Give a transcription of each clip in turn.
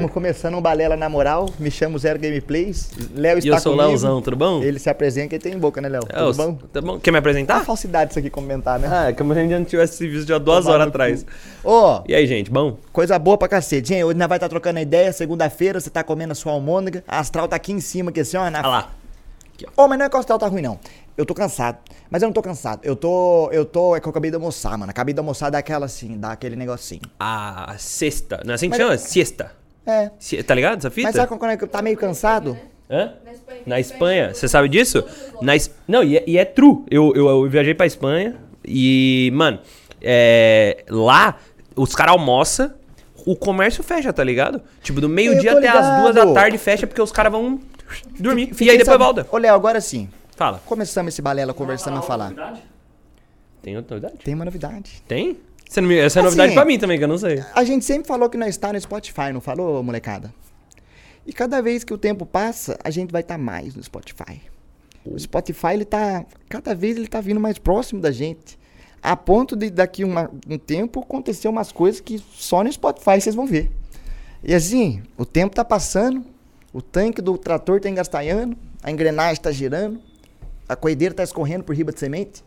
Estamos começando um Balela na moral. Me chamo Zero Gameplays. Léo E está eu sou o. Léozão, tudo bom? Ele se apresenta e tem boca, né, Léo? É, Tudo bom? Tá bom? Quer me Tá apresentar? falsidade isso aqui comentar, né? Ah, como se a gente não tivesse esse vídeo já duas Tomar horas atrás. Ô, E aí, gente, bom? coisa boa pra cacete. Gente, hoje nós vai estar trocando ideia. Segunda-feira você tá comendo a sua almôndega. A astral tá aqui em cima, aqui assim, ó. Na... Olha lá. Ô, mas não é que o astral tá ruim, não. Eu tô cansado. Mas eu não tô cansado. Eu tô. Eu tô. É que eu acabei de almoçar, mano. Acabei de almoçar daquela assim, dá aquele negocinho. A sexta. Não é assim que Mas- chama? Siesta. É. Tá ligado essa fita? Mas sabe quando é que tá meio cansado? Hã? Na Espanha. Na Espanha. Você sabe disso? Na Es- Não, e é, e é true. Eu, eu, eu viajei pra Espanha e, mano, é, lá os caras almoçam, o comércio fecha, tá ligado? Tipo, do meio-dia até as duas da tarde fecha porque os caras vão dormir. Fiquei e aí depois sabendo- volta. Ô, Léo, agora sim. Fala. Começamos esse balela conversando a falar. Tem outra novidade? Tem uma novidade. Tem? Você não me- Essa é Assim, novidade pra mim também, que eu não sei. A gente sempre falou que nós está no Spotify, não falou, molecada? E cada vez que o tempo passa, a gente vai estar mais no Spotify. O Spotify, ele tá. Cada vez ele tá vindo mais próximo da gente. A ponto de daqui uma- um tempo acontecer umas coisas que só no Spotify vocês vão ver. E assim, o tempo tá passando, o tanque do trator tá engastanhando, a engrenagem tá girando, a coideira tá escorrendo por riba de semente.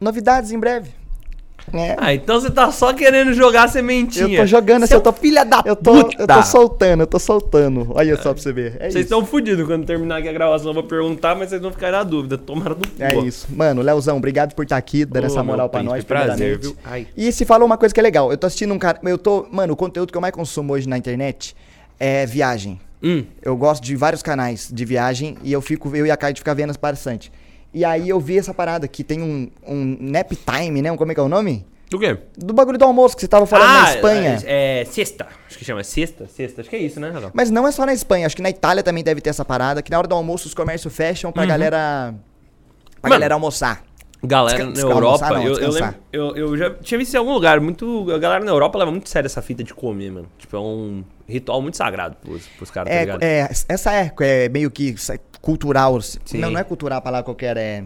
Novidades em breve. É. Ah, então você tá só querendo jogar sementinha. Eu tô jogando assim, Seu eu tô filha da eu tô, eu puta. tô soltando, eu tô soltando. Olha só pra você ver. É Vocês estão fodidos quando terminar aqui a gravação. Eu vou perguntar, mas vocês vão ficar na dúvida. Tomara no cu. É isso. Mano, Leozão, obrigado por estar aqui, dando Ô, essa moral pra nós. príncipe, prazer, primeiramente. viu? Ai. E se falou uma coisa que é legal. Eu tô assistindo um cara. Eu tô. Mano, o conteúdo que eu mais consumo hoje na internet é viagem. Hum. Eu gosto de vários canais de viagem e eu fico, eu e a Kai fica vendo bastante. E aí eu vi essa parada que tem um, um nap time, né? Um, como é que é o nome? Do quê? Do bagulho do almoço que você tava falando na Espanha. É, é sexta. Acho que chama sexta. Sexta. Acho que é isso, né, Rafael? Mas não é só na Espanha, acho que na Itália também deve ter essa parada, que na hora do almoço os comércios fecham pra galera. Pra Mano, galera almoçar. Galera Desca- na descansar, Europa, não, eu, eu, lembro, eu, eu já tinha visto em algum lugar, muito. A galera na Europa leva muito sério essa fita de comer, mano. Tipo, é um ritual muito sagrado pros, pros caras, tá É, ligado? é, essa é, é meio que sa- cultural. Sim. Não, não é cultural a palavra qualquer, é.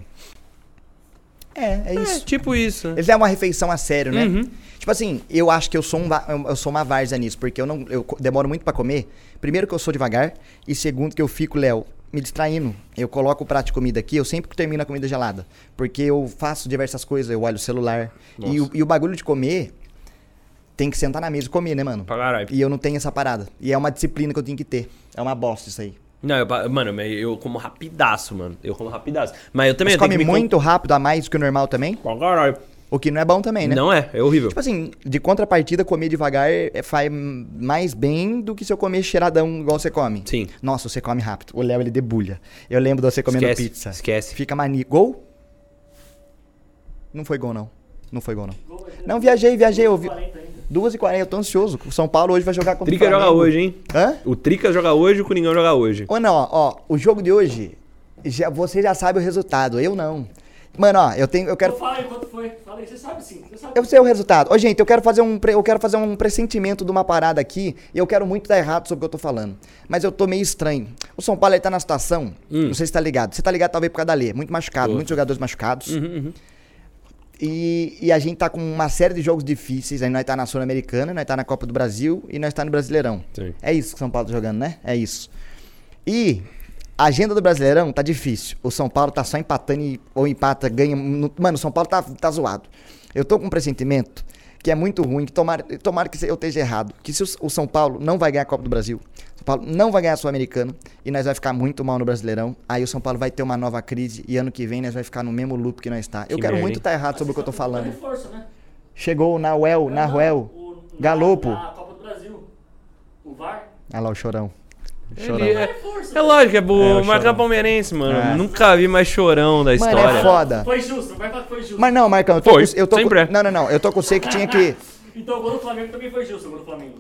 É, é É, isso. tipo isso. Eles levam uma refeição a sério, né? Uhum. Tipo assim, eu acho que eu sou, um, eu- sou uma várzea nisso, porque eu não eu demoro muito pra comer. Primeiro que eu sou devagar, e segundo que eu fico, Léo, me distraindo. Eu coloco o prato de comida aqui, eu sempre termino a comida gelada. Porque eu faço diversas coisas, eu olho o celular. E o, e o bagulho de comer tem que sentar na mesa e comer, né, mano? Caralho. E eu não tenho essa parada. E é uma disciplina que eu tenho que ter. É uma bosta isso aí. Não, eu, mano, eu como rapidaço, mano. Eu como rapidaço. Mas eu também Você eu come muito rápido a mais do que o normal também? Pra caralho. O que não é bom também, né? Não é, é horrível. Tipo assim, de contrapartida, comer devagar é- faz mais bem do que se eu comer cheiradão igual você come. Sim. Nossa, você come rápido. O Léo, ele debulha. Eu lembro de você comendo Esquece, pizza. esquece. Fica maníaco. Gol? Não foi gol, não. Não foi gol, não. Não, viajei, viajei. Eu vi... 2h40, eu tô ansioso. O São Paulo hoje vai jogar contra o Trica joga hoje, hein? Hã? O Trica joga hoje, o Coringão joga hoje. Ou não, ó, ó, o jogo de hoje, já, você já sabe o resultado, eu não. Mano, ó, eu tenho, eu quero, Fala aí quanto foi. Fala aí, você sabe sim. Você sabe. eu sei o resultado. Ô, gente, eu quero fazer um, pre- eu quero fazer um pressentimento de uma parada aqui, e eu quero muito dar errado sobre o que eu tô falando. Mas eu tô meio estranho. O São Paulo, ele tá na situação, não sei se tá ligado. Você tá ligado talvez por causa da Lê, muito machucado, Tô. muitos jogadores machucados. Uhum, E, e a gente tá com uma série de jogos difíceis, aí nós tá na Sul-Americana, nós tá na Copa do Brasil e nós tá no Brasileirão. Sim. É isso que o São Paulo tá jogando, né? É isso. E a agenda do Brasileirão tá difícil. O São Paulo tá só empatando e, ou empata, ganha. no- Mano, o São Paulo tá, tá zoado. Eu tô com um pressentimento que é muito ruim, que tomara, tomara que eu esteja errado. Que se o, o São Paulo não vai ganhar a Copa do Brasil, o São Paulo não vai ganhar a Sul-Americana e nós vai ficar muito mal no Brasileirão. Aí o São Paulo vai ter uma nova crise e ano que vem nós vai ficar no mesmo loop que nós está. Eu Que quero merda, muito estar errado sobre o que eu tô É falando. reforço, né? Chegou o Nahuel, Nahuel, Galopo. Na Copa do Brasil. O VAR. Olha lá o chorão. Ele Chorão. é, reforço. é lógico, é É, pro o Marcão. Palmeirense, mano. É. Nunca vi mais chorão da Mano, história. é foda. Foi justo, vai falar que foi justo. Mas não, Marcão, eu tô Foi, com, eu tô sempre é. com, Não, não, não. Eu tô com você que tinha que. Então o gol do Flamengo também foi justo, o gol do Flamengo.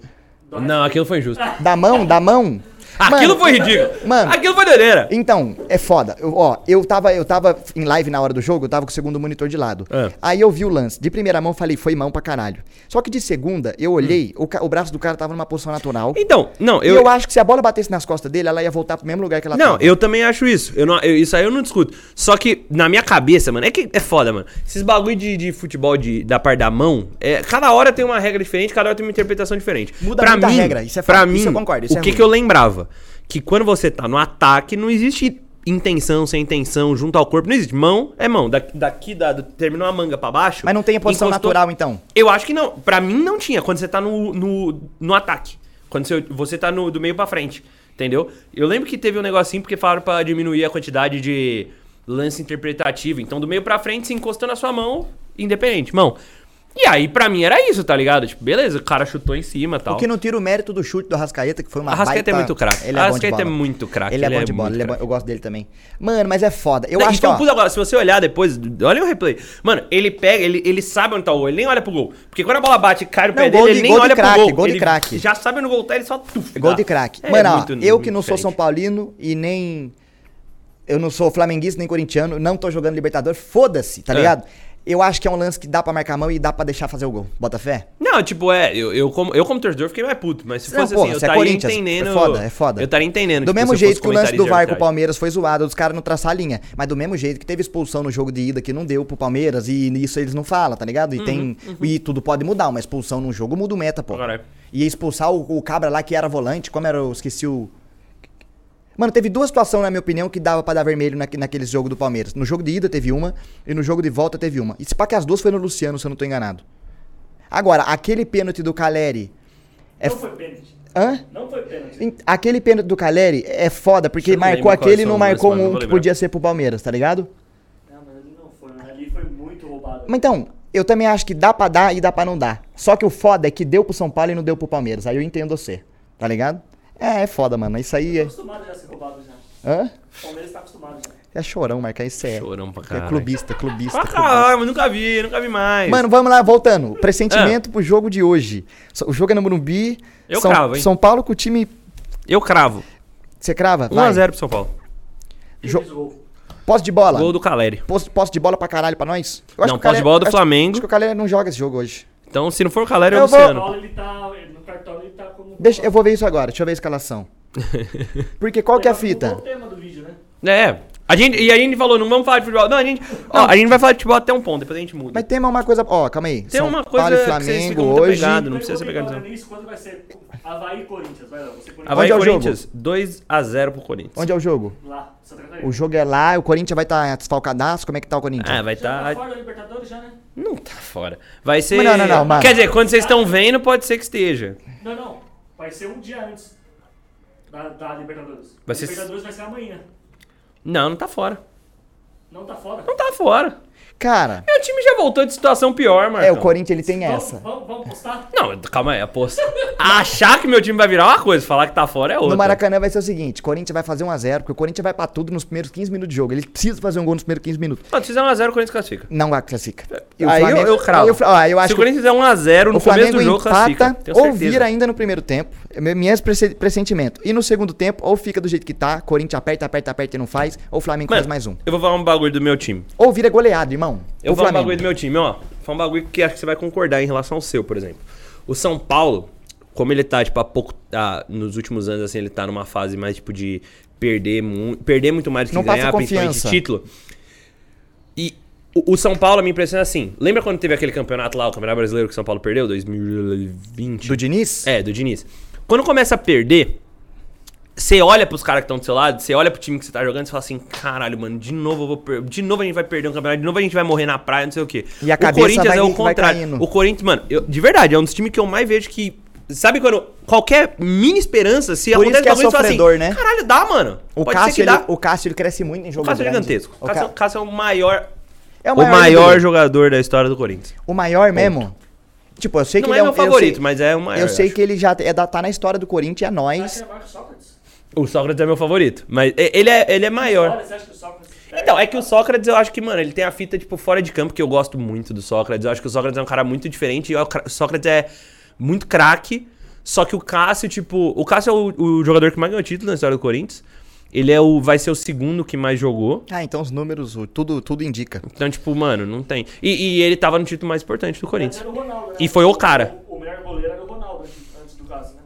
Do Não, aquilo foi injusto. Da mão, da mão. Aquilo Mano, foi ridículo. mano. Aquilo foi doideira. Então, é foda. Eu, ó, eu tava, eu tava em live na hora do jogo, eu tava com o segundo monitor de lado. É. Aí eu vi o lance. De primeira mão, falei, foi mão pra caralho. Só que de segunda, eu olhei, o, ca- o braço do cara tava numa posição natural. Então, não, E eu. eu acho que se a bola batesse nas costas dele, ela ia voltar pro mesmo lugar que ela Não, tava. eu também acho isso. Eu não, eu- isso aí eu não discuto. Só que na minha cabeça, mano, é que é foda, mano. Esses bagulho de, de futebol de, da parte da mão, é, cada hora tem uma regra diferente, cada hora tem uma interpretação diferente. Muda pra muito a mim, regra, isso é pra fato, mim, isso eu concordo, isso o é que, ruim. que eu lembrava? Que quando você tá no ataque, não existe intenção, sem intenção, junto ao corpo. Não existe. Mão é mão. Da- Daqui, da, do- terminou a manga pra baixo. Mas não tem a posição encostou- natural, então. Eu acho que não. Pra mim não tinha quando você tá no, no, no ataque. Quando você, você tá no, do meio pra frente. Entendeu? Eu lembro que teve um negocinho porque falaram pra diminuir a quantidade de lance interpretativo. Então, do meio pra frente, se encostou na sua mão, independente. Mão. E aí, pra mim, era isso, tá ligado? Tipo, beleza, o cara chutou em cima e tal. O que não tira o mérito do chute do Arrascaeta, que foi uma Arrascaeta é baita- muito craque. Ele é bom Arrascaeta é muito craque, Ele é ele bom é de bola, é bom- eu gosto dele também. Mano, mas é foda. Eu Não, acho que, então, ó, agora, se você olhar depois, olha o replay. Mano, ele pega, ele, ele sabe onde tá o gol, ele nem olha pro gol. Porque quando a bola bate e cai no Não, pé dele, de- ele nem gol olha craque, pro gol. gol de craque. Já sabe onde o gol tá, ele só tuf, Gol dá. de craque. É Mano, muito- eu que não sou São. Paulino e nem. Eu não sou flamenguista nem corintiano, não tô jogando Libertadores, foda-se, tá É. ligado? Eu acho que é um lance que dá pra marcar a mão e dá pra deixar fazer o gol. Bota fé? Não, tipo, é, eu, eu, como, eu como torcedor fiquei mais puto, mas se Não, fosse assim, eu é estaria Corinthians, entendendo. é foda, é foda. Eu estaria entendendo. Do tipo, mesmo jeito que o lance do VAR com o. Palmeiras foi zoado, dos caras não traçar a linha. Mas do mesmo jeito que teve expulsão no jogo de ida que não deu pro Palmeiras, e isso eles não falam, tá ligado? E Uhum, tem. E tudo pode mudar, uma expulsão num jogo muda o meta, pô. Caralho. E expulsar o, o cabra lá que era volante, como era, eu esqueci o. Mano, teve duas situações, na minha opinião, que dava pra dar vermelho na, naquele jogo do Palmeiras. No jogo de ida teve uma, e no jogo de volta teve uma. E se pá que as duas foi no Luciano, se eu não tô enganado. Agora, aquele pênalti do Caleri. É Não foi pênalti. Hã? Não foi pênalti. Aquele pênalti do Caleri é foda, porque Eu não marcou quais aquele e não marcou não um que podia ser pro Palmeiras, tá ligado? Não, mas ali não foi. né? Ali foi muito roubado. Mas então, eu também acho que dá pra dar e dá pra não dar. Só que o foda é que deu pro São Paulo e não deu pro Palmeiras. Aí eu entendo você, tá ligado? É, é foda, mano. Isso aí Tô é. acostumado já a ser roubado já. Hã? O Palmeiras tá acostumado já. É chorão, marcar isso é. Chorão pra É caralho. clubista, clubista. Ah, clubista. caralho, nunca vi, nunca vi mais. Mano, vamos lá, voltando. Pressentimento pro jogo de hoje. O jogo é no Morumbi. Eu São, cravo, hein? São Paulo com o time. eu cravo. Você crava? Vai. 1x0 pro São Paulo. Jo-? Posse de bola. Gol do Caleri. Posse, posse de bola pra caralho pra nós? Eu Não, posse de bola do acho- Flamengo. Acho que o Calera não joga esse jogo hoje. Então, se não for o Caleri, é o Eu vou- O Luciano. Paulo, ele tá. No cartão ele tá como. Deixa, eu vou ver isso agora. Deixa eu ver a escalação. Porque qual que é a fita? Mudou o tema do vídeo, né? É. A gente, e a gente falou, não vamos falar de futebol. Não, a gente. Ó, a gente vai falar de futebol até um ponto, depois a gente muda. Mas tema é uma coisa. Ó, calma aí. Tem São uma coisa Paulo e que vocês Flamengo hoje. apegados. Não precisa ser pegado, não. quando vai ser Havaí e Corinthians? Vai lá, você. Havaí Onde é o Corinthians, 2x0 pro Corinthians. Onde é o jogo? Lá, Santa Catarina. O jogo é lá, o Corinthians vai estar desfalcadaço. Como é que tá o Corinthians? Ah, vai Já tá estar. fora da Libertadores já, né? Não tá fora. Vai ser. Mas não, não, não, mano. Quer dizer, quando vocês estão vendo, pode ser que esteja. Não, não. Vai ser um dia antes da, da Libertadores. Vai a ser- Libertadores vai ser amanhã. Não, não tá fora. Não tá fora. Não tá fora. Cara, Meu time já voltou de situação pior, Marcão. é, o Corinthians ele tem Vamos, essa. vamos, vamos postar? Não, calma aí, aposta. Achar que meu time vai virar uma coisa, falar que tá fora é outra. No Maracanã vai ser o seguinte: Corinthians vai fazer 1x0, porque o Corinthians vai pra tudo nos primeiros 15 minutos de jogo. Ele precisa fazer um gol nos primeiros 15 minutos. Não, se fizer 1x0, o Corinthians classifica. Não vai classifica. E o Aí eu, Flamengo- eu cravo. aí o Fla- ó, eu acho se o Corinthians fizer 1x0 no o começo Flamengo do jogo, classifica. ou vira ainda no primeiro tempo. É Minhas presse- pressentimento. E no segundo tempo, ou fica do jeito que tá, Corinthians aperta, aperta, aperta e não faz, ou o Flamengo Mano, faz mais um. Eu vou falar um bagulho do meu time. Ou vira goleado, irmão. Eu o vou falar um bagulho do meu time, ó. Falar um bagulho que acho que você vai concordar em relação ao seu, por exemplo. O São Paulo, como ele tá, tipo, há pouco. ah, nos últimos anos, assim, ele tá numa fase mais, tipo, de perder, mu perder muito mais do que Não passa ganhar, principalmente confiança. título. E o, o São Paulo me impressiona assim. Lembra quando teve aquele campeonato lá, o Campeonato Brasileiro que o São Paulo perdeu? 2020. Do Diniz? É, do Diniz. Quando começa a perder, você olha pros caras que estão do seu lado, você olha pro time que você tá jogando e você fala assim: caralho, mano, de novo eu vou per... de novo a gente vai perder um campeonato, de novo a gente vai morrer na praia, não sei o quê. E a o cabeça Corinthians vai- é o vai contrário. O Corinthians, mano, eu- de verdade, é um dos times que eu mais vejo que. Sabe quando qualquer mini esperança, se Por isso que é você fala sofredor, assim, né? Caralho, dá, mano. O Pode ser Cássio, que ele, dá. o Cássio ele cresce muito em O jogo Cássio é gigantesco. O O, Cássio, Ca- Cássio é o maior, é o maior, ídolo. jogador da história do Corinthians. O maior mesmo. Tipo, eu sei que Não ele é é um meu favorito, eu sei, mas é o maior. Eu sei acho. que ele já é da, tá na história do Corinthians, é nós. acha é? O Sócrates é meu favorito, mas ele é, ele é maior. Olha, você acha que o Sócrates... Então, é que o Sócrates, eu acho que, mano, ele tem a fita, tipo, fora de campo, que eu gosto muito do Sócrates. Eu acho que o Sócrates é um cara muito diferente. E o cra- o Sócrates é muito craque, Só que o Cássio, tipo. O Cássio é o, o jogador que mais ganhou título na história do Corinthians. Ele é o, vai ser o segundo que mais jogou. Ah, então os números, o- tudo, tudo indica. Então, tipo, mano, não tem. E, e ele tava no título mais importante do Corinthians. Né? E foi o cara. O, o melhor goleiro era o Ronaldo antes, antes do caso, né?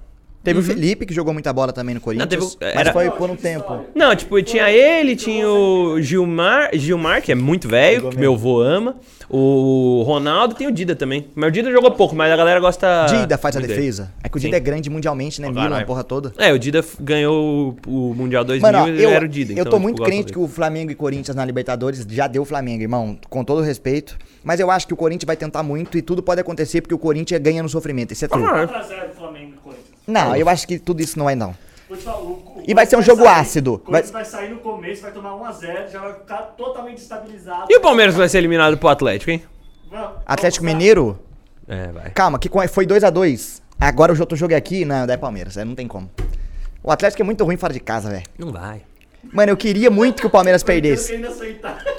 Teve o Felipe, que jogou muita bola também no Corinthians, teve o- mas era- foi Não, por um tempo. Não, tipo, tinha ele, tinha o Gilmar, Gilmar, que é muito velho, que meu avô ama. O Ronaldo tem o Dida também. Mas o Dida jogou pouco, mas a galera gosta. Dida faz a dele. defesa. É que o Sim. Dida é grande mundialmente, né? Milan, a porra toda. É, o Dida ganhou o Mundial 2000 Mano, ó, e ele eu, era o Dida. eu então, tô tipo, muito crente dele. que o Flamengo e Corinthians na Libertadores já deu o Flamengo, irmão. Com todo respeito. Mas eu acho que o Corinthians vai tentar muito e tudo pode acontecer porque o Corinthians ganha no sofrimento. Isso é tudo. Ah, 4x0 Flamengo e Corinthians. Não, eu acho que tudo isso não é, não. Vou te falar, o- o E vai ser um jogo sair- ácido. O Corinthians vai... sair no começo, vai tomar 1x0, já vai ficar totalmente desestabilizado. E o Palmeiras vai ser eliminado pro Atlético, hein? Vamos- Atlético. Mineiro, É, vai. calma, que foi 2x2. Agora o outro jogo é aqui, não, daí é Palmeiras, não tem como. O Atlético é muito ruim fora de casa, velho. Não vai. Mano, eu queria muito que o Palmeiras perdesse.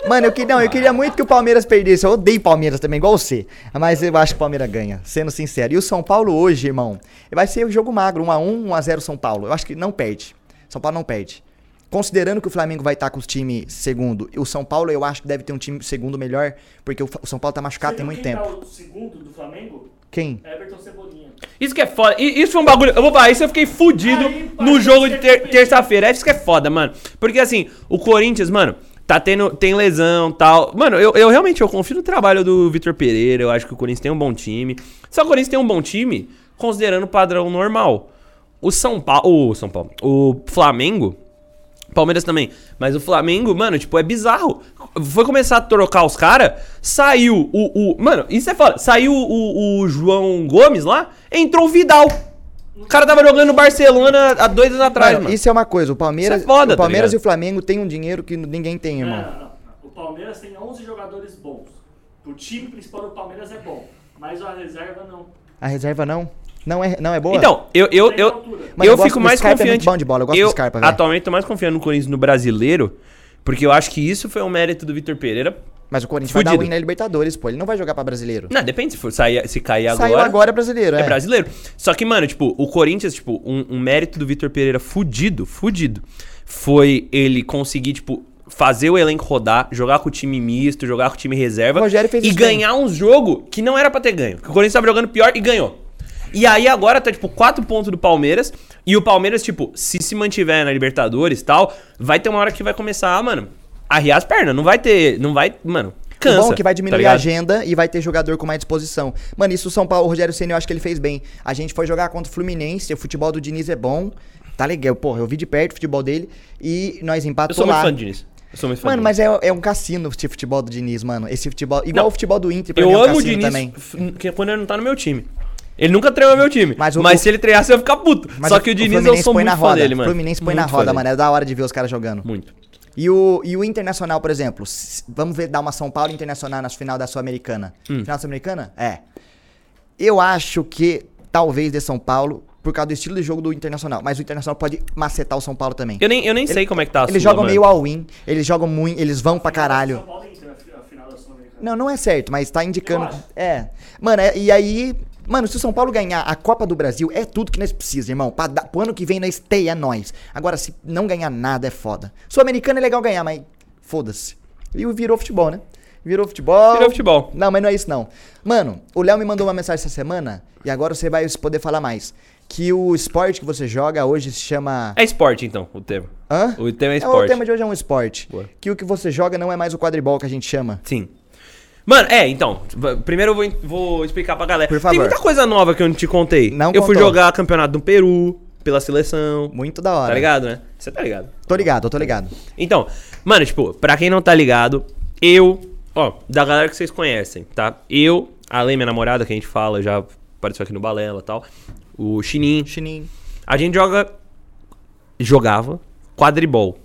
Mano, eu queria, não, eu queria muito que o Palmeiras perdesse. Eu odeio Palmeiras também, igual você. Mas eu acho que o Palmeiras ganha, sendo sincero. E o São Paulo hoje, irmão, vai ser o jogo magro, 1x1, 1x0 São Paulo. Eu acho que não perde. São Paulo não perde. Considerando que o Flamengo vai estar com os times segundo, o São Paulo eu acho que deve ter um time segundo melhor, porque o o São Paulo tá machucado tem Você viu muito quem tempo. Tá o segundo do Flamengo? Quem? Everton Cebolinha. Isso que é foda. Isso foi um bagulho. Eu vou falar, isso eu fiquei fudido Aí, pai, no jogo de ter- terça-feira. É isso que é foda, mano. Porque assim, o Corinthians, mano, tá tendo. Tem lesão tal. Mano, eu, eu realmente eu confio no trabalho do Vitor Pereira. Eu acho que o Corinthians tem um bom time. Só que o Corinthians tem um bom time, considerando o padrão normal. O São Paulo. O São Paulo. O Flamengo. Palmeiras também. Mas o Flamengo, mano, tipo, é bizarro. Foi começar a trocar os caras, saiu o, o. Mano, isso é foda. Saiu o, o João Gomes lá, entrou o Vidal. O cara tava jogando no Barcelona há dois anos atrás, Mano, mano. isso é uma coisa, o Palmeiras, é foda, o tá Palmeiras ligado? e o Flamengo têm um dinheiro que ninguém tem, Não, irmão. não, não. O Palmeiras tem 11 jogadores bons. O time principal do Palmeiras é bom. Mas a reserva não. A reserva não? Não é, não é boa? Então, eu, eu, eu. Mas eu eu fico mais Scarpa, é confiante. muito bom de bola, eu gosto do Scarpa, atualmente tô mais confiando no Corinthians no brasileiro, porque eu acho que isso foi um mérito do Vitor Pereira. Mas o Corinthians vai dar Fudido. win na Libertadores, pô. Ele não vai jogar pra brasileiro. Não, depende se for sair, se cair agora. Saiu agora brasileiro, é. É brasileiro. Só que, mano, tipo, o Corinthians, tipo, um, um mérito do Vitor Pereira fudido, fudido, foi ele conseguir, tipo, fazer o elenco rodar, jogar com o time misto, jogar com o time reserva O Rogério fez e isso bem. ganhar uns jogos que não era pra ter ganho. Que o Corinthians tava jogando pior e ganhou. E aí agora tá, tipo, quatro pontos do Palmeiras. E o Palmeiras, tipo, se se mantiver na Libertadores e tal, vai ter uma hora que vai começar, mano, a riar as pernas. Não vai ter. Não vai. Mano, cansa. o bom é que vai tá diminuir a ligado? agenda e vai ter jogador com mais disposição. Mano, isso o São Paulo, o Rogério Senna, eu acho que ele fez bem. A gente foi jogar contra o Fluminense, o futebol do Diniz é bom. Tá legal, porra, eu vi de perto o futebol dele e nós Eu empatamos sou muito lá. fã do Diniz. Eu sou muito fã Mano, mas é, é um cassino esse futebol do Diniz, mano. Esse futebol, igual Não. o futebol do Inter, pra mim Eu é um amo o Diniz também. quando ele não tá no meu time. Ele nunca treinou meu time. Mas Mas, o- se ele treinar, eu vou ficar puto. Mas Só que o Diniz eu sou põe muito na fã roda. dele, mano. Fluminense põe na Muito fã roda, mano. É da hora de ver os caras jogando. Muito. E o, e o Internacional, por exemplo, vamos ver dar uma São Paulo Internacional na final da Sul-Americana. Hum. Final da Sul-Americana? É. Eu acho que talvez de São Paulo, por causa do estilo de jogo do Internacional. Mas o Internacional pode macetar o São Paulo também. Eu nem, eu nem sei como é que tá a Eles Sula, jogam mano. meio all-in, eles jogam muito, eles vão pra São caralho. Paulo e Inter, a fi- a final da Sul-Americana. Não, não é certo, mas tá indicando. É. Mano, é- e aí. Mano, se o São Paulo ganhar a Copa do Brasil, é tudo que nós precisamos, irmão. Pra dar, pro ano que vem nós tem, é nós. Agora, se não ganhar nada, é foda. Sul-Americano é legal ganhar, mas foda-se. E o virou futebol, né? Virou futebol. Virou futebol. Não, mas não é isso não. Mano, o Léo me mandou uma mensagem essa semana, e agora você vai poder falar mais. Que o esporte que você joga hoje se chama. É esporte, então, o tema. Hã? O tema é o esporte. tema de hoje é um esporte. Boa. Que o que você joga não é mais o quadribol que a gente chama. Sim. Mano, é, então. Primeiro eu vou, vou explicar pra galera. Por favor. Tem muita coisa nova que eu não te contei. Não eu fui contou. jogar campeonato do Peru, pela seleção. Muito da hora. Tá ligado, né? Você tá ligado. Tô ligado, eu tô ligado. Então, mano, tipo, pra quem não tá ligado, eu, ó, da galera que vocês conhecem, tá? Eu, além minha namorada, que a gente fala, já apareceu aqui no Balela e tal, o Chinin, Chininho. a gente joga, jogava quadribol.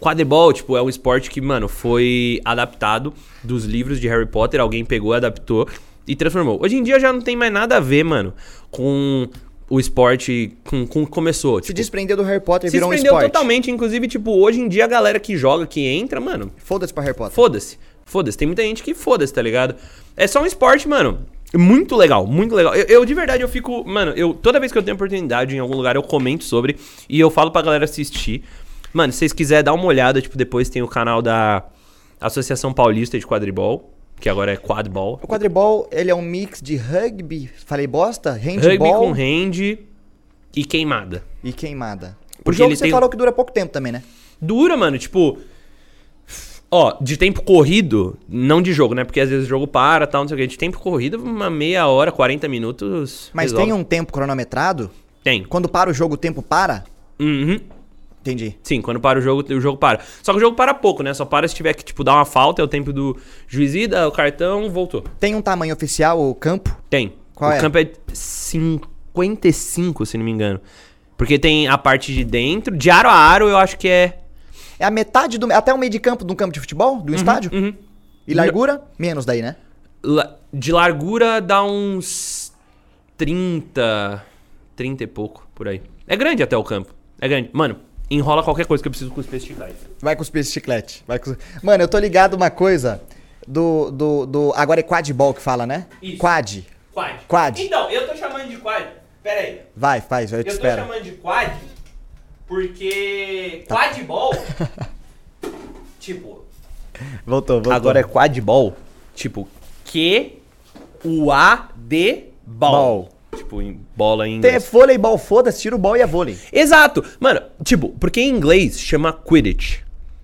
Quadribol, tipo, é um esporte que, mano, foi adaptado dos livros de Harry Potter, alguém pegou, adaptou e transformou. Hoje em dia já não tem mais nada a ver, mano, com o esporte, com, com começou. Se Tipo, desprendeu do Harry Potter e se virou um desprendeu esporte. totalmente, inclusive, tipo, hoje em dia a galera que joga, que entra, mano, Foda-se pra Harry Potter. foda-se. Foda-se. Tem muita gente que foda-se, tá ligado? É só um esporte, mano. Muito legal, muito legal. Eu, eu, de verdade eu fico, mano, eu toda vez que eu tenho oportunidade em algum lugar eu comento sobre e eu falo pra galera assistir. Mano, se vocês quiserem dar uma olhada, tipo, depois tem o canal da Associação Paulista de Quadribol, que agora é Quadball. O quadribol, ele é um mix de rugby, falei bosta, Rugby handball com hand e queimada. e queimada. O Porque jogo ele você tem- falou que dura pouco tempo também, né? Dura, mano, tipo. Ó, de tempo corrido, não de jogo, né? Porque às vezes o jogo para, tal, não sei o quê. De tempo corrido, uma meia hora, 40 minutos. Mas resolve. tem um tempo cronometrado? Tem. Quando para o jogo, o tempo para? Uhum. Entendi. Sim, quando para o jogo, o jogo para. Só que o jogo para pouco, né? Só para se tiver que, tipo, dar uma falta, é o tempo do juiz ir, dá o cartão, voltou. Tem um tamanho oficial o campo? Tem. Qual o é? campo é 55, se não me engano. Porque tem a parte de dentro, de aro a aro, eu acho que é. É a metade do. Até o meio de campo de um campo de futebol? Do estádio? Uhum. E largura? Menos daí, né? La- De largura dá uns 30. 30 e pouco, por aí. É grande até o campo. É grande. Mano, enrola qualquer coisa que eu preciso cuspir esse chiclete. Vai cuspir esse chiclete. Vai cus- Mano, eu tô ligado uma coisa do. do, do... Agora é quadball que fala, né? Isso. Quad. Quad. Quad. Então, eu tô chamando de quad. Pera aí. Vai, faz, eu te Eu tô espero. chamando de quad porque. Tá. Quadball. tipo. Voltou, voltou. Agora é quadball. Tipo, Q Ball. Ball. Tipo, em bola em Tem inglês. voleibol, foda-se, tira o ball e a vôlei. Exato. Mano, tipo, porque em inglês chama Quidditch.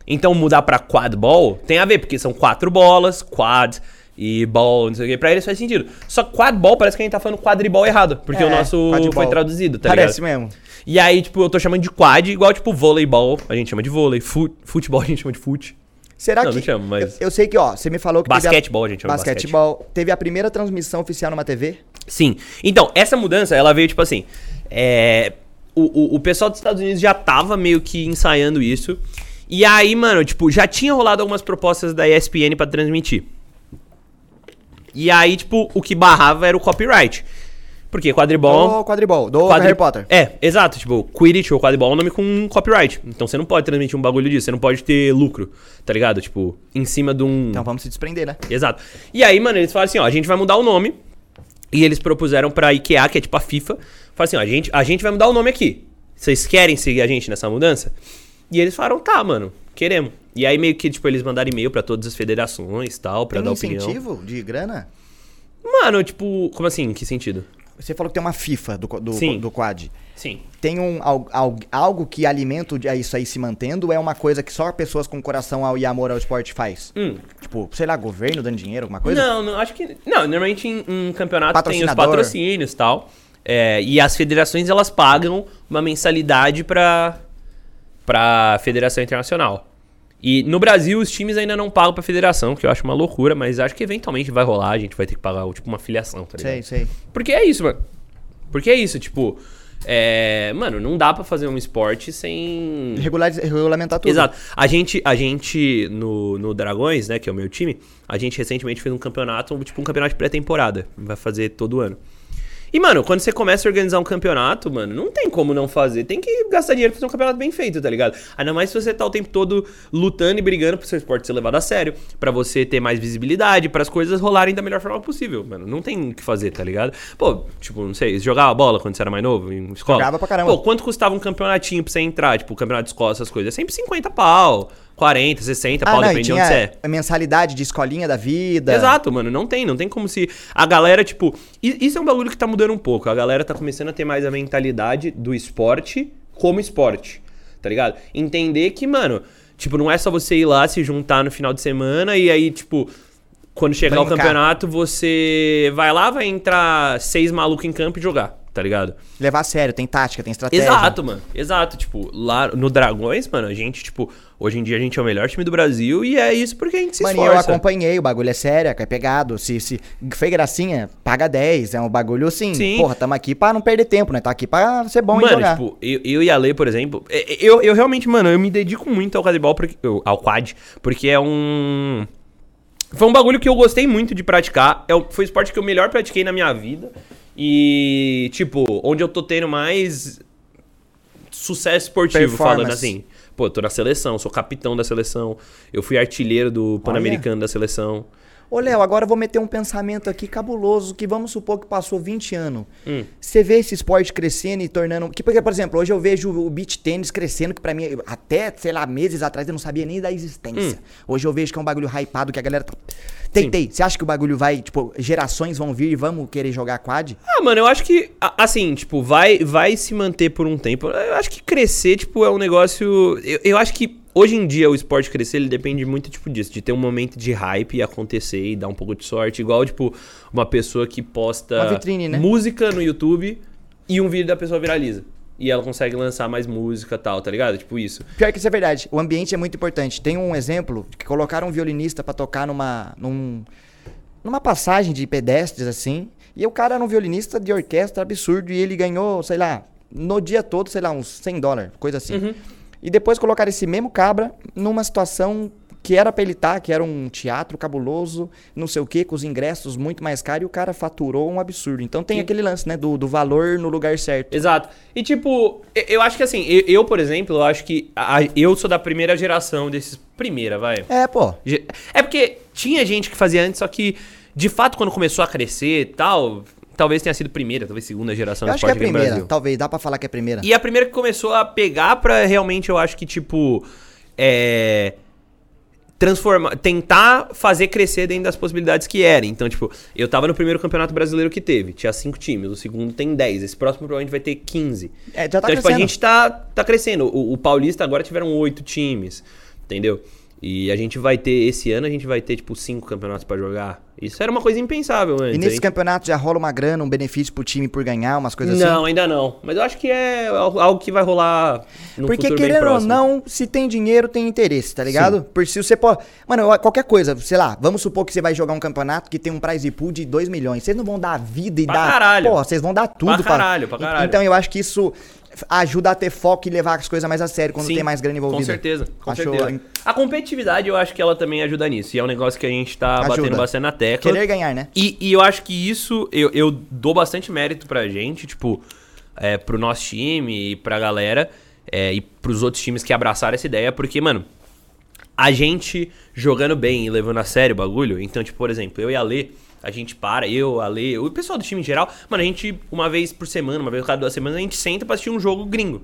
Então mudar pra quadball tem a ver, porque são quatro bolas, quad e ball, não sei o que. Pra eles faz sentido. Só que quadball parece que a gente tá falando quadribol errado, porque É, o nosso quadball. foi traduzido, tá Parece ligado? mesmo. E aí, tipo, eu tô chamando de quad, igual, tipo, voleibol, a gente chama de vôlei, fu- futebol a gente chama de fute. Será Não, que. não chamo, mas- Eu, eu sei que, ó, você me falou que. Basquetebol, a gente chama Basquetebol. Teve a primeira transmissão oficial numa TV? Sim. Então, essa mudança, ela veio, tipo assim, é... O, o, o pessoal dos Estados Unidos já tava meio que ensaiando isso. E aí, mano, tipo, já tinha rolado algumas propostas da ESPN pra transmitir. E aí, tipo, o que barrava era o copyright. Porque quadribol... Do quadribol, do quadri- Harry Potter. É, exato. Tipo, Quidditch ou quadribol é um nome com copyright. Então você não pode transmitir um bagulho disso. Você não pode ter lucro, tá ligado? Tipo, em cima de um... Então vamos se desprender, né? Exato. E aí, mano, eles falaram assim, ó, a gente vai mudar o nome. E eles propuseram pra IKEA, que é tipo a FIFA, falaram assim, ó, a gente, a gente vai mudar o nome aqui. Vocês querem seguir a gente nessa mudança? E eles falaram, tá, mano, queremos. E aí meio que, tipo, eles mandaram e-mail pra todas as federações e tal, pra Tem dar um opinião. incentivo de grana? Mano, tipo, como assim? Que sentido? Você falou que tem uma FIFA do, do, Sim. do quad. Sim. Tem um, al- al- algo que alimenta isso aí se mantendo ou é uma coisa que só pessoas com coração ao, e amor ao esporte faz? Hum. Tipo, sei lá, governo dando dinheiro, alguma coisa? Não, não, acho que. Não, normalmente em, em campeonato tem os patrocínios e tal. É, e as federações elas pagam uma mensalidade pra, pra Federação Internacional. E no Brasil os times ainda não pagam pra federação, que eu acho uma loucura, mas acho que eventualmente vai rolar, a gente vai ter que pagar tipo uma filiação, tá ligado? Sei, sei. Porque é isso, mano. Porque é isso, tipo. É, mano, não dá pra fazer um esporte sem. Regular, regulamentar tudo. Exato. A gente, a gente no, no Dragões, né, que é o meu time, a gente recentemente fez um campeonato, tipo um campeonato de pré-temporada. Vai fazer todo ano. E, mano, quando você começa a organizar um campeonato, mano, não tem como não fazer. Tem que gastar dinheiro pra fazer um campeonato bem feito, tá ligado? Ainda mais se você tá o tempo todo lutando e brigando pro seu esporte ser levado a sério, pra você ter mais visibilidade, para as coisas rolarem da melhor forma possível, mano. Não tem o que fazer, tá ligado? Pô, tipo, não sei, você jogava bola quando você era mais novo em escola? Jogava pra caramba. Pô, quanto custava um campeonatinho pra você entrar? Tipo, campeonato de escola, essas coisas? É sempre 50 pau, 40, 60 Ah, pau, não, depende de onde você é. a mensalidade de escolinha da vida. Exato, mano, não tem, não tem como se a galera, tipo, isso é um bagulho que tá mudando um pouco. A galera tá começando a ter mais a mentalidade do esporte como esporte, tá ligado? Entender que, mano, tipo, não é só você ir lá se juntar no final de semana e aí, tipo, quando chegar o Brincar. campeonato, você vai lá, vai entrar seis malucos em campo e jogar, tá ligado? Levar a sério, tem tática, tem estratégia. Exato, mano. Exato. Tipo, lá no Dragões, mano, a gente, tipo, hoje em dia a gente é o melhor time do Brasil e é isso porque a gente se Mano, e eu esforça. acompanhei, o bagulho é sério, é pegado. Se, se foi gracinha, paga 10. É um bagulho assim. Sim. Porra, tamo aqui pra não perder tempo, né? Tá aqui pra ser bom em Mano, jogar. tipo, eu, eu e a Lei, por exemplo, é- é- eu, eu realmente, mano, eu me dedico muito ao quadribol, porque, eu- ao quad, porque é um... Foi um bagulho que eu gostei muito de praticar, é foi o esporte que eu melhor pratiquei na minha vida, e, tipo, onde eu tô tendo mais sucesso esportivo, falando assim. Pô, eu tô na seleção, sou capitão da seleção, eu fui artilheiro do Pan-Americano da seleção, Ô, Léo, agora eu vou meter um pensamento aqui cabuloso, que vamos supor que passou 20 anos. Hum. Você vê esse esporte crescendo e tornando... Que, porque, por exemplo, hoje eu vejo o beach tênis crescendo, que pra mim, até, sei lá, meses atrás eu não sabia nem da existência. Hoje eu vejo que é um bagulho hypado, que a galera tá... Tentei. Você acha que o bagulho vai, tipo, gerações vão vir e vamos querer jogar quad? Ah, mano, eu acho que, assim, tipo, vai, vai se manter por um tempo. Eu acho que crescer, tipo, é um negócio. Eu, eu acho que hoje em dia o esporte crescer, ele depende muito, tipo, disso, de ter um momento de hype e acontecer e dar um pouco de sorte. Igual, tipo, uma pessoa que posta vitrine, né? música no YouTube e um vídeo da pessoa viraliza. E ela consegue lançar mais música e tal, tá ligado? Tipo isso. Pior que isso é verdade. O ambiente é muito importante. Tem um exemplo que colocaram um violinista pra tocar numa num, numa passagem de pedestres assim, e o cara era um violinista de orquestra absurdo e ele ganhou, sei lá, no dia todo, sei lá, uns 100 dólares, coisa assim. E depois colocaram esse mesmo cabra numa situação que era pra ele estar, que era um teatro cabuloso, não sei o que, com os ingressos muito mais caros, e o cara faturou um absurdo. Então tem Sim. aquele lance, né, do, do valor no lugar certo. Exato. E tipo, eu, acho que assim, eu, eu, por exemplo, eu acho que a- eu sou da primeira geração desses. Primeira, vai. É, pô. É porque tinha gente que fazia antes, só que, de fato, quando começou a crescer e tal, talvez tenha sido primeira, talvez segunda geração Eu acho que é a primeira, Brasil. talvez, dá pra falar que é a primeira. E a primeira que começou a pegar pra realmente, eu acho que, tipo, é. Transformar, tentar fazer crescer dentro das possibilidades que era. Então, tipo, eu tava no primeiro campeonato brasileiro que teve, tinha cinco times, o segundo tem 10, esse próximo provavelmente vai ter 15. É, já tá então, tipo, a crescendo. gente tá, tá crescendo. O, o Paulista agora tiveram oito times, entendeu? E a gente vai ter, esse ano, a gente vai ter, tipo, cinco campeonatos pra jogar. Isso era uma coisa impensável antes. E nesses hein? campeonatos já rola uma grana, um benefício pro time por ganhar, umas coisas Não, assim? ainda não. Mas eu acho que é algo que vai rolar no Porque futuro querendo ou não, se tem dinheiro, tem interesse, tá ligado? Por se você pode. Mano, qualquer coisa, sei lá, vamos supor que você vai jogar um campeonato que tem um prize pool de 2 milhões. Vocês não vão dar a vida e Pra dar. caralho. Pô, vocês vão dar tudo Pra caralho, pra caralho. Então eu acho que isso ajuda a ter foco e levar as coisas mais a sério quando Sim, tem mais grana envolvida. Com certeza, com Acho- certeza. A competitividade, eu acho que ela também ajuda nisso. E é um negócio que a gente tá Ajuda. batendo bastante na tecla. Querer ganhar, né? E, e eu acho que isso, eu, eu dou bastante mérito pra gente, tipo, é, pro nosso time e pra galera, é, e pros outros times que abraçaram essa ideia, porque, mano, a gente jogando bem e levando a sério o bagulho, então, tipo, por exemplo, eu e a Lê, a gente para, eu, a Lê, o pessoal do time em geral, mano, a gente, uma vez por semana, uma vez cada duas semanas, a gente senta pra assistir um jogo gringo.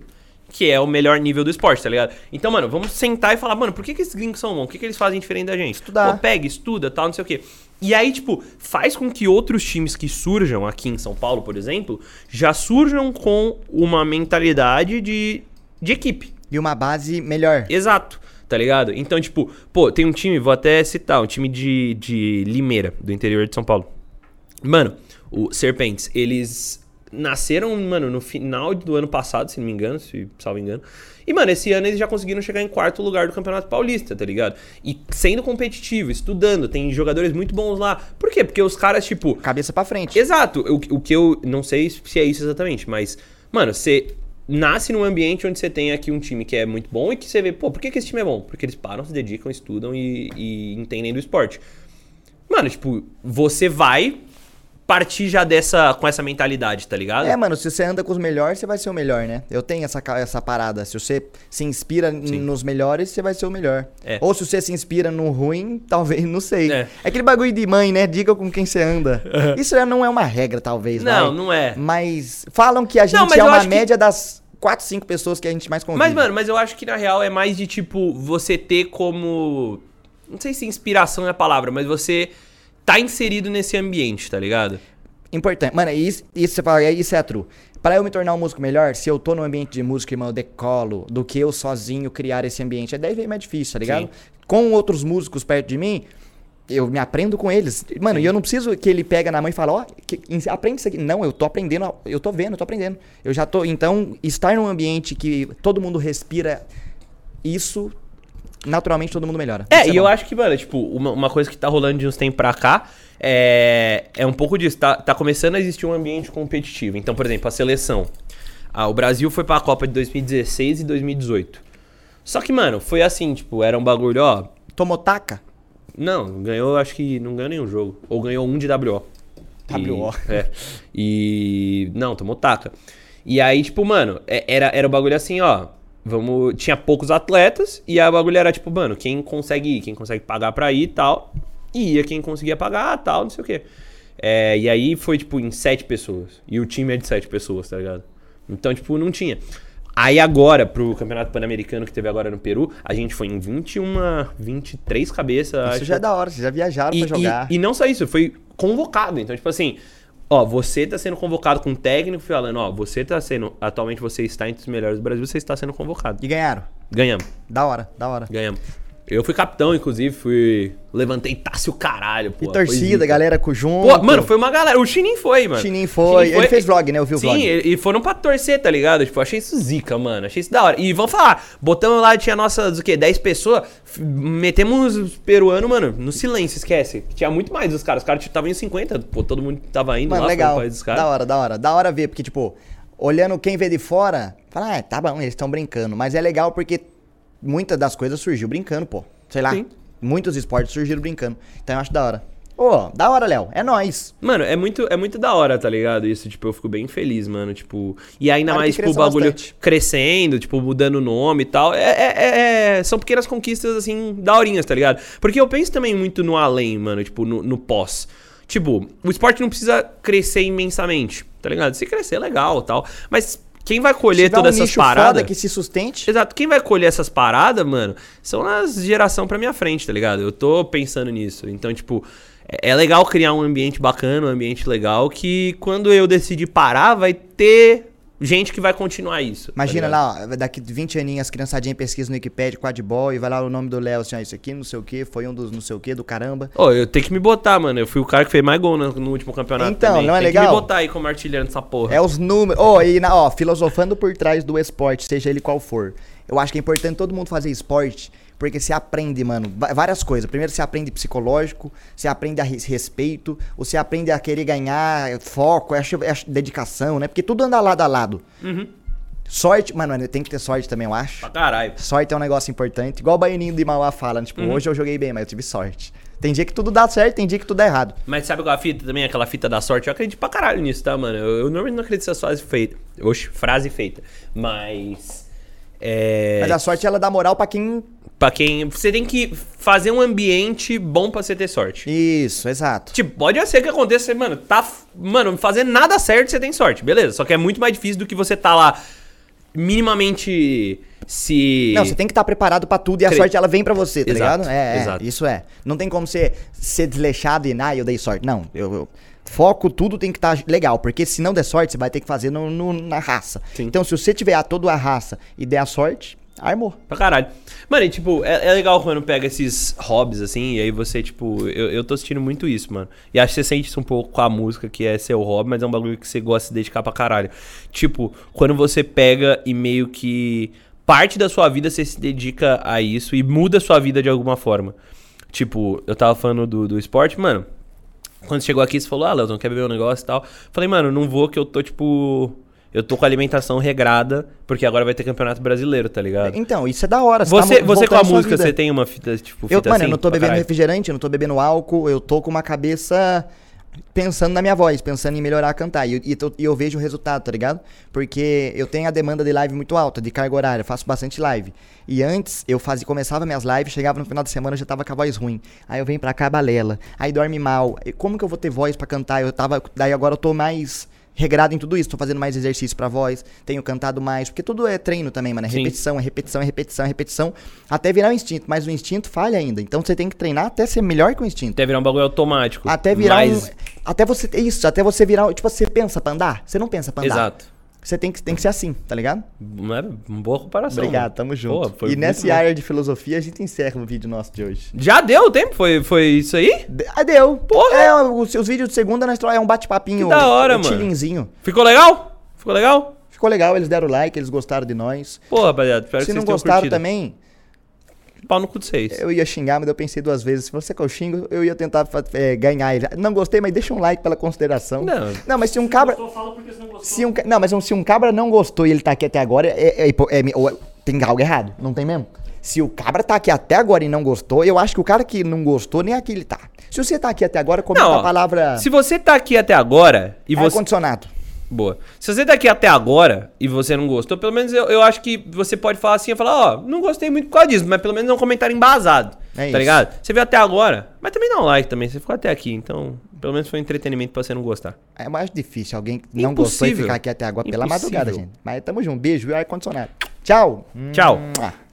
Que é o melhor nível do esporte, tá ligado? Então, mano, vamos sentar e falar, mano, por que, que esses gringos são bons? O que, que eles fazem diferente da gente? Estudar. Pô, pega, estuda, tal, não sei o quê. E aí, tipo, faz com que outros times que surjam aqui em São Paulo, por exemplo, já surjam com uma mentalidade de, de equipe. E uma base melhor. Exato, tá ligado? Então, tipo, pô, tem um time, vou até citar, um time de, de Limeira, do interior de São Paulo. Mano, o Serpentes, eles nasceram, mano, no final do ano passado, se não me engano, se salvo engano. E, mano, esse ano eles já conseguiram chegar em quarto lugar do Campeonato Paulista, tá ligado? E sendo competitivo, estudando, tem jogadores muito bons lá. Por quê? Porque os caras, tipo, Cabeça pra frente. Exato. O, o que eu não sei se é isso exatamente, mas, mano, você nasce num ambiente onde você tem aqui um time que é muito bom e que você vê, pô, por que, que esse time é bom? Porque eles param, se dedicam, estudam e, e entendem do esporte. Mano, tipo, você vai partir já dessa com essa mentalidade, tá ligado? É, mano, se você anda com os melhores, você vai ser o melhor, né? Eu tenho essa, essa parada. Se você se inspira n- nos melhores, você vai ser o melhor. É. Ou se você se inspira no ruim, talvez, não sei. É. É, aquele bagulho de mãe, né? Diga com quem você anda. Isso já não é uma regra, talvez, Não, vai. não é. Mas falam que a gente Não, é uma acho que- média das 4, 5 pessoas que a gente mais convive. Mas, mano, mas eu acho que na real é mais de tipo você ter como. Não sei se inspiração é a palavra, mas você tá inserido nesse ambiente, tá ligado? Importante. Mano, isso, isso você fala, isso é true. Pra eu me tornar um músico melhor, se eu tô no ambiente de música, irmão, eu decolo do que eu sozinho criar esse ambiente. É 10 vezes mais difícil, tá ligado? Sim. Com outros músicos perto de mim, eu me aprendo com eles. Mano, e eu não preciso que ele pega na mão e fala, ó, ens- aprende isso aqui. Não, eu tô aprendendo, eu tô vendo, eu tô aprendendo. Eu já tô. Então, estar num ambiente que todo mundo respira isso, naturalmente todo mundo melhora. É, Isso e eu acho que, mano, tipo, uma, uma coisa que tá rolando de uns tempos pra cá é, é um pouco disso. Tá, tá começando a existir um ambiente competitivo. Então, por exemplo, a seleção. Ah, o Brasil foi pra Copa de 2016 e 2018. Só que, mano, foi assim, tipo, era um bagulho, ó. Tomou taca? Não, ganhou, acho que não ganhou nenhum jogo. Ou ganhou um de WO. E- WO. é. E. Não, tomou taca. E aí, tipo, mano, é- era, era o bagulho assim, ó. Vamos. Tinha poucos atletas, e o bagulho era tipo, mano, quem consegue ir, quem consegue pagar pra ir e tal. E ia quem conseguia pagar, tal, não sei o quê. É, e aí foi, tipo, em sete pessoas. E o time é de sete pessoas, tá ligado? Então, tipo, não tinha. Aí agora, pro Campeonato Pan-Americano que teve agora no Peru, a gente foi em 21, 23 cabeças. Isso acho. já é da hora, vocês já viajaram E, pra jogar. e, e não só isso, foi convocado. Então, tipo assim, ó, você tá sendo convocado com um técnico falando, ó, você tá sendo. Atualmente você está entre os melhores do Brasil, você está sendo convocado. E ganharam. Ganhamos, Da hora, da hora. ganhamos. Eu fui capitão, inclusive, fui. Levantei taça o caralho, pô. E torcida, galera com junto. Pô, mano, foi uma galera. O Chinin foi, mano. Chinin foi. Ele fez vlog, né? Eu vi o Sim, vlog. e e foram pra torcer, tá ligado? Tipo, achei isso zica, mano. Achei isso da hora. E vamos falar, botamos lá, tinha nossas, o quê? 10 pessoas. Metemos os peruanos, mano, no silêncio, esquece. Tinha muito mais dos caras. Os caras estavam em 50, pô, todo mundo tava indo Mano, lá legal. país dos caras. Da hora, da hora. Da hora ver, porque, tipo, olhando quem vê de fora, fala, ah, tá bom, eles estão brincando. Mas é legal porque muitas das coisas surgiu brincando, pô. Sei lá. Sim. Muitos esportes surgiram brincando. Então eu acho da hora. Ô, da hora, Léo. É nóis. Mano, é muito, é muito da hora, tá ligado? Isso, tipo, eu fico bem feliz, mano. Tipo. E ainda Claro mais, tipo, o bagulho bastante. crescendo, tipo, mudando o nome e tal. É, é- é- é- são pequenas conquistas, assim, daorinhas, tá ligado? Porque eu penso também muito no além, mano, tipo, no, no pós. Tipo, o esporte não precisa crescer imensamente, tá ligado? Se crescer, legal tal. Mas quem vai colher todas um essas paradas. que se sustente. Exato, quem vai colher essas paradas, mano, são as geração pra minha frente, tá ligado? Eu tô pensando nisso. Então, tipo, é é legal criar um ambiente bacana, um ambiente legal, que quando eu decidir parar, vai ter gente que vai continuar isso. tá Imagina ligado? lá, ó, daqui 20 aninhos, as criançadinhas pesquisam no Wikipedia, quadball, e vai lá o nome do Léo, assim, ó, isso aqui, não sei o que, foi um dos não sei o que, do caramba. Ô, eu tenho que me botar, mano. Eu fui o cara que fez mais gol no, no último campeonato. Então, também. não é Tem legal? que me botar aí como artilheiro nessa porra. É os números. Ó, e na, ó, filosofando por trás do esporte, seja ele qual for. Eu acho que é importante todo mundo fazer esporte, porque você aprende, mano, várias coisas. Primeiro você aprende psicológico, você aprende a res- respeito, você aprende a querer ganhar, foco, é, dedicação, né? Porque tudo anda lado a lado. Uhum. Sorte, mano, tem que ter sorte também, eu acho. Pra caralho. Sorte é um negócio importante. Igual o Baianinho de Mauá fala, né? tipo, Uhum. hoje eu joguei bem, mas eu tive sorte. Tem dia que tudo dá certo, tem dia que tudo dá errado. Mas sabe qual é a fita também? Aquela fita da sorte? Eu acredito pra caralho nisso, tá, mano? Eu, eu normalmente não acredito nessa frase feita. Oxe, frase feita. Mas. É. Mas a sorte, ela dá moral pra quem... Pra quem. Você tem que fazer um ambiente bom pra você ter sorte. Isso, exato. Tipo, pode ser que aconteça, mano, tá. Mano, fazendo nada certo você tem sorte, beleza. Só que é muito mais difícil do que você tá lá minimamente se. Não, você tem que estar preparado pra tudo e a Cre- sorte ela vem pra você, tá Exato, ligado? É, é, isso é. Não tem como você ser desleixado e, ah, eu dei sorte. Não, eu, eu- foco, tudo tem que estar legal, porque se não der sorte, você vai ter que fazer no, no- na raça. Sim. Então, se você tiver a toda a raça e der a sorte, armou. Pra caralho. Mano, e tipo, é, é legal quando pega esses hobbies, assim, e aí você, tipo, eu, eu tô assistindo muito isso, mano. E acho que você sente isso um pouco com a música, que é seu hobby, mas é um bagulho que você gosta de se dedicar pra caralho. Tipo, quando você pega e meio que parte da sua vida você se dedica a isso e muda a sua vida de alguma forma. Tipo, eu tava falando do, do esporte, mano. Quando chegou aqui, você falou, ah, Leozão, quer beber um negócio e tal. Falei, mano, não vou que eu tô, tipo. Eu tô com a alimentação regrada, porque agora vai ter campeonato brasileiro, tá ligado? Então, isso é da hora. Você, tá mo- você com a música, vida. você tem uma fita, tipo, Eu, fita mano, assim? eu não tô bebendo refrigerante, eu não tô bebendo álcool, eu tô com uma cabeça pensando na minha voz, pensando em melhorar a cantar. E, e e eu vejo o resultado, tá ligado? Porque eu tenho a demanda de live muito alta, de carga horária, faço bastante live. E antes, eu fazia, começava minhas lives, chegava no final de semana, eu já tava com a voz ruim. Aí eu venho pra cá, balela. Aí dorme mal. Como que eu vou ter voz pra cantar? Eu tava. Daí agora eu tô mais regrado em tudo isso, tô fazendo mais exercício pra voz, tenho cantado mais, porque tudo é treino também, mano, é Sim. repetição, é repetição, é repetição, é repetição, até virar um instinto, mas o instinto falha ainda, então você tem que treinar até ser melhor que o instinto. Até virar um bagulho automático. Até virar Mas- um. Até você. Isso, até você virar. Tipo, você pensa pra andar? Você não pensa pra andar. Exato. Você tem que, tem que ser assim, tá ligado? Não é uma boa comparação. Obrigado, mano. tamo junto. Pô, e nessa bom. área de filosofia, a gente encerra o vídeo nosso de hoje. Já deu o tempo? Foi, foi isso aí? De- Ah, deu. Porra! É, os, os vídeos de segunda nós é um bate-papinho. Da hora, um mano. chilinzinho. Ficou legal? Ficou legal? Ficou legal, eles deram like, eles gostaram de nós. Pô, rapaziada, espero Se que não vocês tenham gostaram curtido. também, Pau no cu de vocês. eu ia xingar, mas eu pensei duas vezes. Se você que eu xingo, eu ia tentar é, ganhar ele. Não gostei, mas deixa um like pela consideração. Não. Não, mas se um Se cabra. gostou, fala porque você não gostou. Se um, não, mas um- se um cabra não gostou e ele tá aqui até agora, é, é é é- tem algo errado, não tem mesmo? Se o cabra tá aqui até agora e não gostou, eu acho que o cara que não gostou, nem aqui ele tá. Se você tá aqui até agora, comenta Não, ó, a palavra Se você tá aqui até agora e você. ar-condicionado. Boa. Se você tá aqui até agora e você não gostou, pelo menos eu, eu acho que você pode falar assim, falar, ó, não gostei muito por causa disso, mas pelo menos é um comentário embasado. É tá isso. ligado? Você viu até agora, mas também dá um like também. Você ficou até aqui, então pelo menos foi um entretenimento pra você não gostar. É mais difícil alguém que não gostou e Impossível. ficar aqui até agora pela Impossível. madrugada, gente. Mas tamo junto. Beijo e ar-condicionado. Tchau. Tchau. Mua.